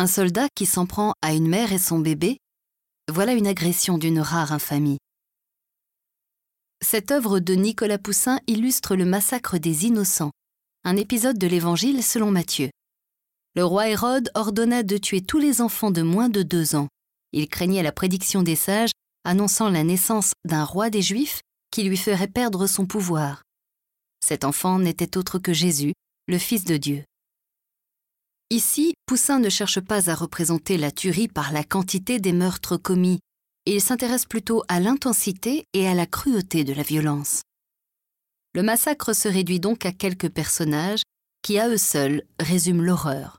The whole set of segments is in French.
Un soldat qui s'en prend à une mère et son bébé, voilà une agression d'une rare infamie. Cette œuvre de Nicolas Poussin illustre le massacre des innocents, un épisode de l'Évangile selon Matthieu. Le roi Hérode ordonna de tuer tous les enfants de moins de deux ans. Il craignait la prédiction des sages annonçant la naissance d'un roi des Juifs qui lui ferait perdre son pouvoir. Cet enfant n'était autre que Jésus, le Fils de Dieu. Ici, Poussin ne cherche pas à représenter la tuerie par la quantité des meurtres commis, il s'intéresse plutôt à l'intensité et à la cruauté de la violence. Le massacre se réduit donc à quelques personnages qui, à eux seuls, résument l'horreur.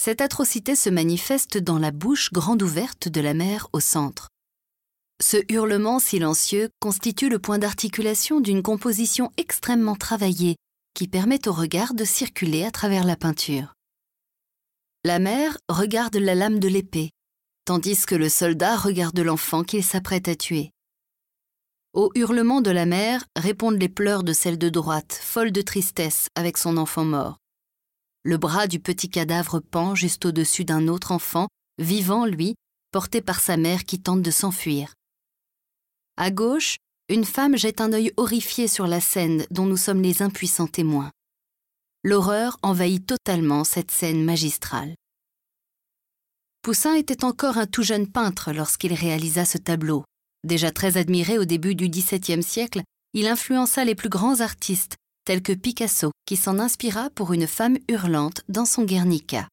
Cette atrocité se manifeste dans la bouche grande ouverte de la mère au centre. Ce hurlement silencieux constitue le point d'articulation d'une composition extrêmement travaillée qui permet au regard de circuler à travers la peinture. La mère regarde la lame de l'épée, tandis que le soldat regarde l'enfant qu'il s'apprête à tuer. Au hurlement de la mère répondent les pleurs de celle de droite, folle de tristesse avec son enfant mort. Le bras du petit cadavre pend juste au-dessus d'un autre enfant, vivant lui, porté par sa mère qui tente de s'enfuir. À gauche, une femme jette un œil horrifié sur la scène dont nous sommes les impuissants témoins. L'horreur envahit totalement cette scène magistrale. Poussin était encore un tout jeune peintre lorsqu'il réalisa ce tableau. Déjà très admiré au début du XVIIe siècle, il influença les plus grands artistes, tels que Picasso, qui s'en inspira pour une femme hurlante dans son Guernica.